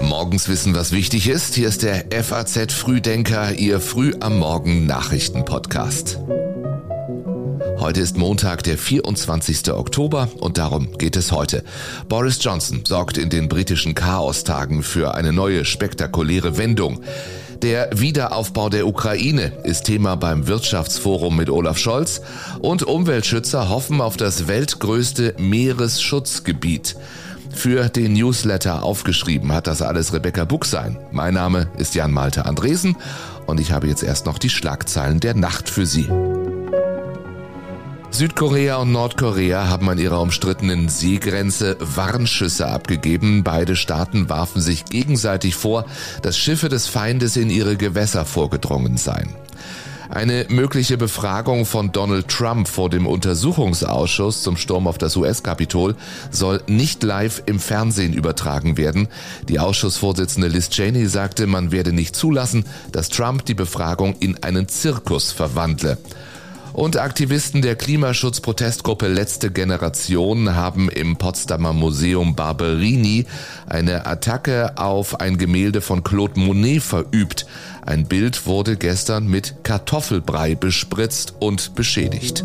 Morgens wissen, was wichtig ist. Hier ist der FAZ Frühdenker, Ihr Früh am Morgen Nachrichten Podcast. Heute ist Montag, der 24. Oktober und darum geht es heute. Boris Johnson sorgt in den britischen Chaostagen für eine neue spektakuläre Wendung. Der Wiederaufbau der Ukraine ist Thema beim Wirtschaftsforum mit Olaf Scholz und Umweltschützer hoffen auf das weltgrößte Meeresschutzgebiet. Für den Newsletter aufgeschrieben hat das alles Rebecca Buchsein. Mein Name ist Jan Malte Andresen und ich habe jetzt erst noch die Schlagzeilen der Nacht für Sie. Südkorea und Nordkorea haben an ihrer umstrittenen Seegrenze Warnschüsse abgegeben. Beide Staaten warfen sich gegenseitig vor, dass Schiffe des Feindes in ihre Gewässer vorgedrungen seien. Eine mögliche Befragung von Donald Trump vor dem Untersuchungsausschuss zum Sturm auf das US-Kapitol soll nicht live im Fernsehen übertragen werden. Die Ausschussvorsitzende Liz Cheney sagte, man werde nicht zulassen, dass Trump die Befragung in einen Zirkus verwandle. Und Aktivisten der Klimaschutzprotestgruppe Letzte Generation haben im Potsdamer Museum Barberini eine Attacke auf ein Gemälde von Claude Monet verübt. Ein Bild wurde gestern mit Kartoffelbrei bespritzt und beschädigt.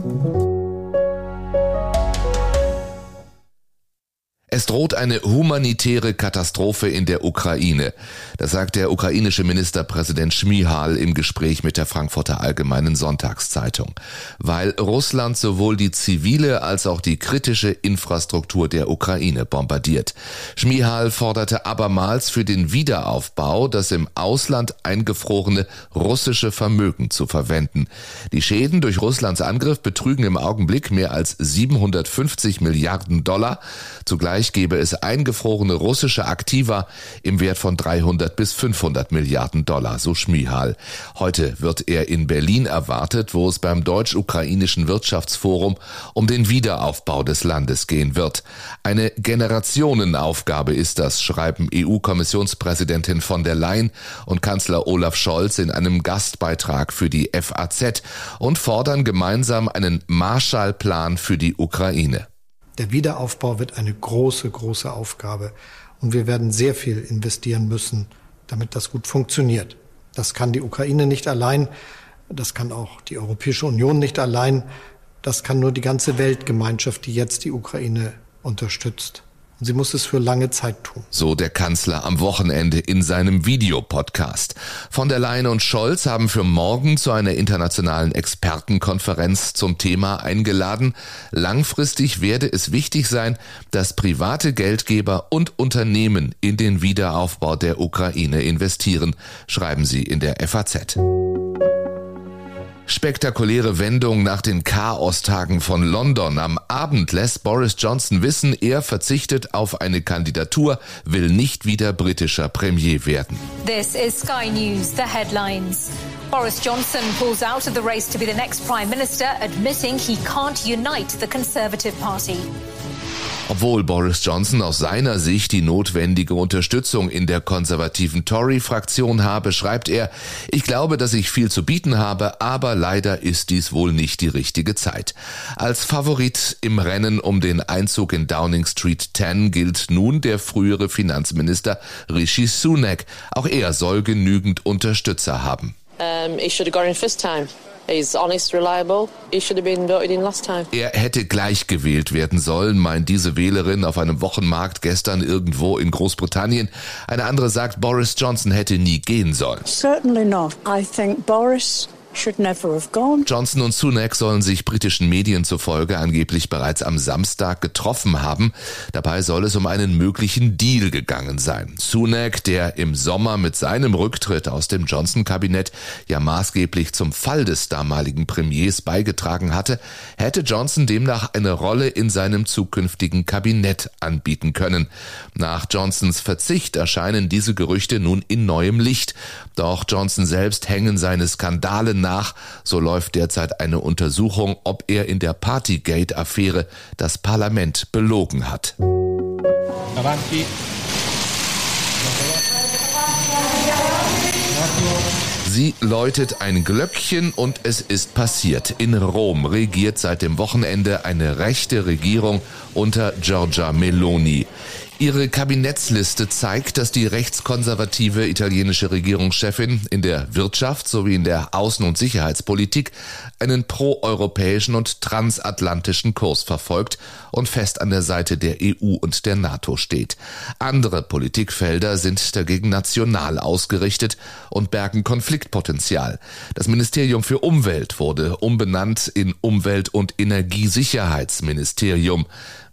Es droht eine humanitäre Katastrophe in der Ukraine. Das sagt der ukrainische Ministerpräsident Schmihal im Gespräch mit der Frankfurter Allgemeinen Sonntagszeitung. Weil Russland sowohl die zivile als auch die kritische Infrastruktur der Ukraine bombardiert. Schmihal forderte abermals für den Wiederaufbau das im Ausland eingefrorene russische Vermögen zu verwenden. Die Schäden durch Russlands Angriff betrügen im Augenblick mehr als 750 Milliarden Dollar. Zugleich Zugleich gebe es eingefrorene russische Aktiva im Wert von 300 bis 500 Milliarden Dollar, so Schmihal. Heute wird er in Berlin erwartet, wo es beim deutsch-ukrainischen Wirtschaftsforum um den Wiederaufbau des Landes gehen wird. Eine Generationenaufgabe ist das, schreiben EU-Kommissionspräsidentin von der Leyen und Kanzler Olaf Scholz in einem Gastbeitrag für die FAZ und fordern gemeinsam einen Marshallplan für die Ukraine. Der Wiederaufbau wird eine große, große Aufgabe. Und wir werden sehr viel investieren müssen, damit das gut funktioniert. Das kann die Ukraine nicht allein. Das kann auch die Europäische Union nicht allein. Das kann nur die ganze Weltgemeinschaft, die jetzt die Ukraine unterstützt. Und sie muss es für lange Zeit tun. So der Kanzler am Wochenende in seinem Videopodcast. Von der Leyen und Scholz haben für morgen zu einer internationalen Expertenkonferenz zum Thema eingeladen. Langfristig werde es wichtig sein, dass private Geldgeber und Unternehmen in den Wiederaufbau der Ukraine investieren, schreiben sie in der FAZ. Spektakuläre Wendung nach den Chaostagen von London. Am Abend lässt Boris Johnson wissen, er verzichtet auf eine Kandidatur, will nicht wieder britischer Premier werden. This is Sky News, the headlines. Boris Johnson pulls out of the race to be the next Prime Minister, admitting he can't unite the Conservative Party. Obwohl Boris Johnson aus seiner Sicht die notwendige Unterstützung in der konservativen Tory-Fraktion habe, schreibt er, ich glaube, dass ich viel zu bieten habe, aber leider ist dies wohl nicht die richtige Zeit. Als Favorit im Rennen um den Einzug in Downing Street 10 gilt nun der frühere Finanzminister Rishi Sunak. Auch er soll genügend Unterstützer haben. Um, honest, reliable. He should have been voted in last time. Er hätte gleich gewählt werden sollen, meint diese Wählerin auf einem Wochenmarkt gestern irgendwo in Großbritannien. Eine andere sagt, Boris Johnson hätte nie gehen sollen. Certainly not. I think Boris Johnson und Sunak sollen sich britischen Medien zufolge angeblich bereits am Samstag getroffen haben. Dabei soll es um einen möglichen Deal gegangen sein. Sunak, der im Sommer mit seinem Rücktritt aus dem Johnson-Kabinett ja maßgeblich zum Fall des damaligen Premiers beigetragen hatte, hätte Johnson demnach eine Rolle in seinem zukünftigen Kabinett anbieten können. Nach Johnsons Verzicht erscheinen diese Gerüchte nun in neuem Licht. Doch Johnson selbst hängen seine Skandale nach. So läuft derzeit eine Untersuchung, ob er in der Partygate-Affäre das Parlament belogen hat. Avanti. Sie läutet ein Glöckchen und es ist passiert. In Rom regiert seit dem Wochenende eine rechte Regierung unter Giorgia Meloni. Ihre Kabinettsliste zeigt, dass die rechtskonservative italienische Regierungschefin in der Wirtschaft sowie in der Außen- und Sicherheitspolitik einen proeuropäischen und transatlantischen Kurs verfolgt und fest an der Seite der EU und der NATO steht. Andere Politikfelder sind dagegen national ausgerichtet und bergen Konfliktpotenzial. Das Ministerium für Umwelt wurde umbenannt in Umwelt- und Energiesicherheitsministerium.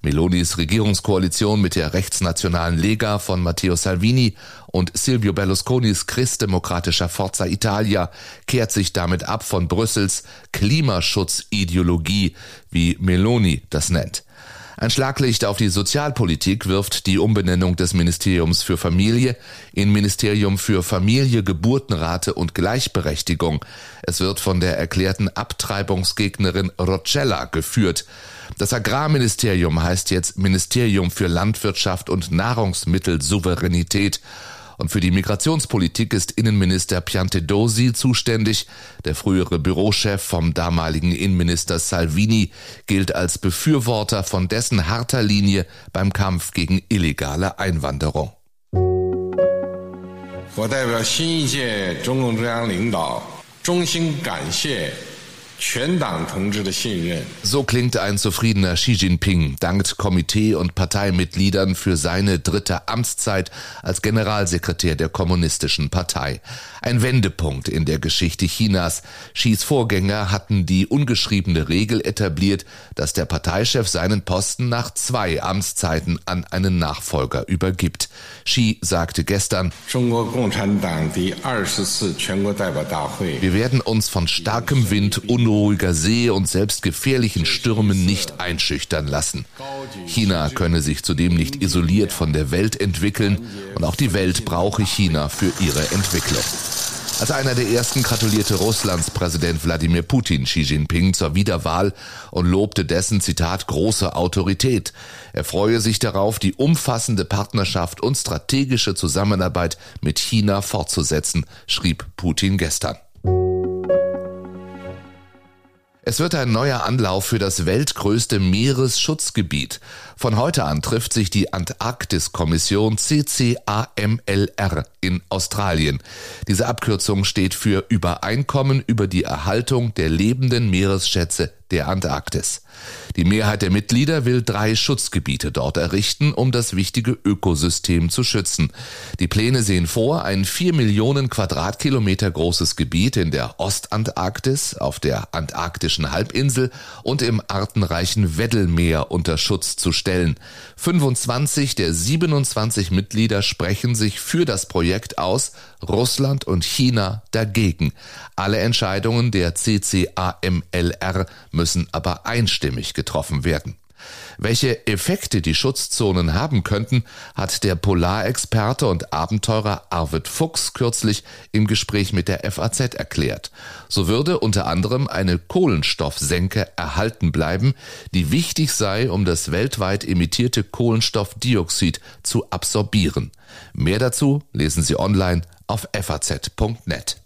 Melonis Regierungskoalition mit der rechtsnationalen Lega von Matteo Salvini und Silvio Berlusconis christdemokratischer Forza Italia kehrt sich damit ab von Brüssels Klimaschutzideologie, wie Meloni das nennt. Ein Schlaglicht auf die Sozialpolitik wirft die Umbenennung des Ministeriums für Familie in Ministerium für Familie, Geburtenrate und Gleichberechtigung. Es wird von der erklärten Abtreibungsgegnerin Rocella geführt. Das Agrarministerium heißt jetzt Ministerium für Landwirtschaft und Nahrungsmittelsouveränität Und für die Migrationspolitik ist Innenminister Piantedosi zuständig. Der frühere Bürochef vom damaligen Innenminister Salvini gilt als Befürworter von dessen harter Linie beim Kampf gegen illegale Einwanderung. 我代表新一届中共中央领导衷心感谢 so klingt ein zufriedener Xi Jinping, dankt Komitee und Parteimitgliedern für seine dritte Amtszeit als Generalsekretär der Kommunistischen Partei. Ein Wendepunkt in der Geschichte Chinas. Xis Vorgänger hatten die ungeschriebene Regel etabliert, dass der Parteichef seinen Posten nach zwei Amtszeiten an einen Nachfolger übergibt. Xi sagte gestern, wir werden uns von starkem Wind, unruhiger See und selbst gefährlichen Stürmen nicht einschüchtern lassen. China könne sich zudem nicht isoliert von der Welt entwickeln und auch die Welt brauche China für ihre Entwicklung. Als einer der ersten gratulierte Russlands Präsident Wladimir Putin Xi Jinping zur Wiederwahl und lobte dessen Zitat große Autorität. Er freue sich darauf, die umfassende Partnerschaft und strategische Zusammenarbeit mit China fortzusetzen, schrieb Putin gestern. Es wird ein neuer Anlauf für das weltgrößte Meeresschutzgebiet. Von heute an trifft sich die Antarktis-Kommission CCAMLR in Australien. Diese Abkürzung steht für Übereinkommen über die Erhaltung der lebenden Meeresschätze der Antarktis. Die Mehrheit der Mitglieder will drei Schutzgebiete dort errichten, um das wichtige Ökosystem zu schützen. Die Pläne sehen vor, ein vier Millionen Quadratkilometer großes Gebiet in der Ostantarktis, auf der antarktischen Halbinsel und im artenreichen Weddellmeer unter Schutz zu stellen. 25 der 27 Mitglieder sprechen sich für das Projekt aus, Russland und China dagegen. Alle Entscheidungen der CCAMLR müssen aber einstimmig getroffen werden. Welche Effekte die Schutzzonen haben könnten, hat der Polarexperte und Abenteurer Arvid Fuchs kürzlich im Gespräch mit der FAZ erklärt. So würde unter anderem eine Kohlenstoffsenke erhalten bleiben, die wichtig sei, um das weltweit emittierte Kohlenstoffdioxid zu absorbieren. Mehr dazu lesen Sie online auf faz.net.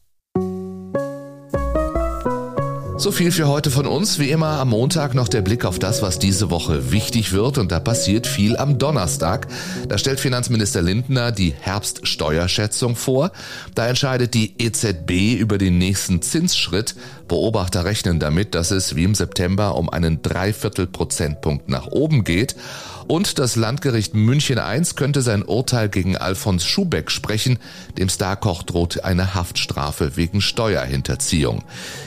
So viel für heute von uns. Wie immer am Montag noch der Blick auf das, was diese Woche wichtig wird. Und da passiert viel am Donnerstag. Da stellt Finanzminister Lindner die Herbststeuerschätzung vor. Da entscheidet die EZB über den nächsten Zinsschritt. Beobachter rechnen damit, dass es wie im September um einen Dreiviertel Prozentpunkt nach oben geht. Und das Landgericht München I könnte sein Urteil gegen Alfons Schubeck sprechen. Dem Starkoch droht eine Haftstrafe wegen Steuerhinterziehung.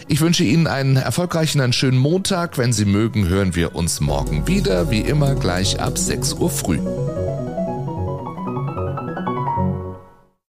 Ich wünsche Ihnen einen erfolgreichen, einen schönen Montag. Wenn Sie mögen, hören wir uns morgen wieder, wie immer gleich ab 6 Uhr früh.